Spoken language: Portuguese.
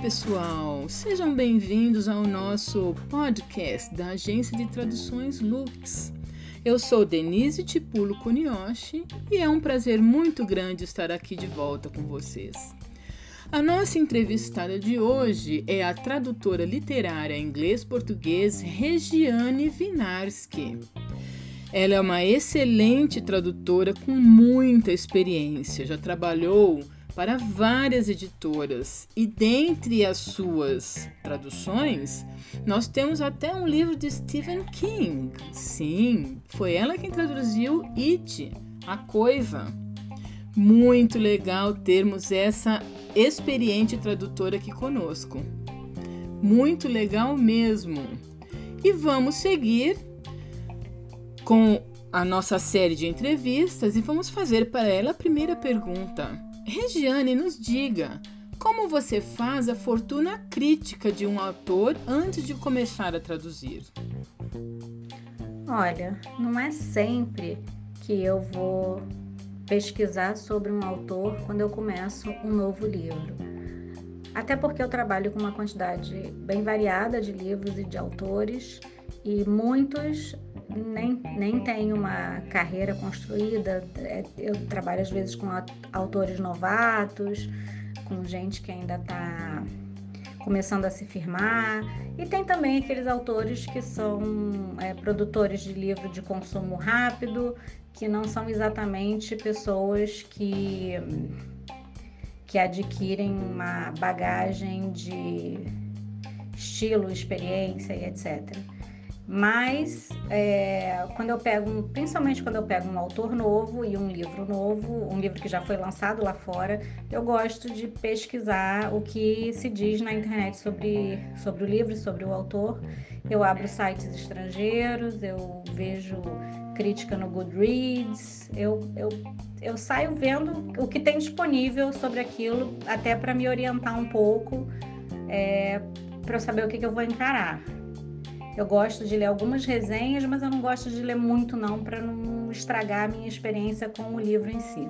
pessoal! Sejam bem-vindos ao nosso podcast da agência de traduções Lux. Eu sou Denise Tipulo Kunioshi e é um prazer muito grande estar aqui de volta com vocês. A nossa entrevistada de hoje é a tradutora literária inglês-português Regiane Vinarski. Ela é uma excelente tradutora com muita experiência, já trabalhou para várias editoras e dentre as suas traduções, nós temos até um livro de Stephen King. Sim, foi ela quem traduziu It, A Coiva. Muito legal termos essa experiente tradutora aqui conosco. Muito legal mesmo. E vamos seguir com a nossa série de entrevistas e vamos fazer para ela a primeira pergunta. Regiane, nos diga como você faz a fortuna crítica de um autor antes de começar a traduzir? Olha, não é sempre que eu vou pesquisar sobre um autor quando eu começo um novo livro. Até porque eu trabalho com uma quantidade bem variada de livros e de autores, e muitos nem, nem tenho uma carreira construída. É, eu trabalho às vezes com autores novatos, com gente que ainda está começando a se firmar. E tem também aqueles autores que são é, produtores de livro de consumo rápido, que não são exatamente pessoas que, que adquirem uma bagagem de estilo, experiência e etc. Mas é, quando eu pego, principalmente quando eu pego um autor novo e um livro novo, um livro que já foi lançado lá fora, eu gosto de pesquisar o que se diz na internet sobre, sobre o livro sobre o autor. Eu abro sites estrangeiros, eu vejo crítica no Goodreads, eu, eu, eu saio vendo o que tem disponível sobre aquilo, até para me orientar um pouco, é, para eu saber o que, que eu vou encarar. Eu gosto de ler algumas resenhas, mas eu não gosto de ler muito não para não estragar a minha experiência com o livro em si.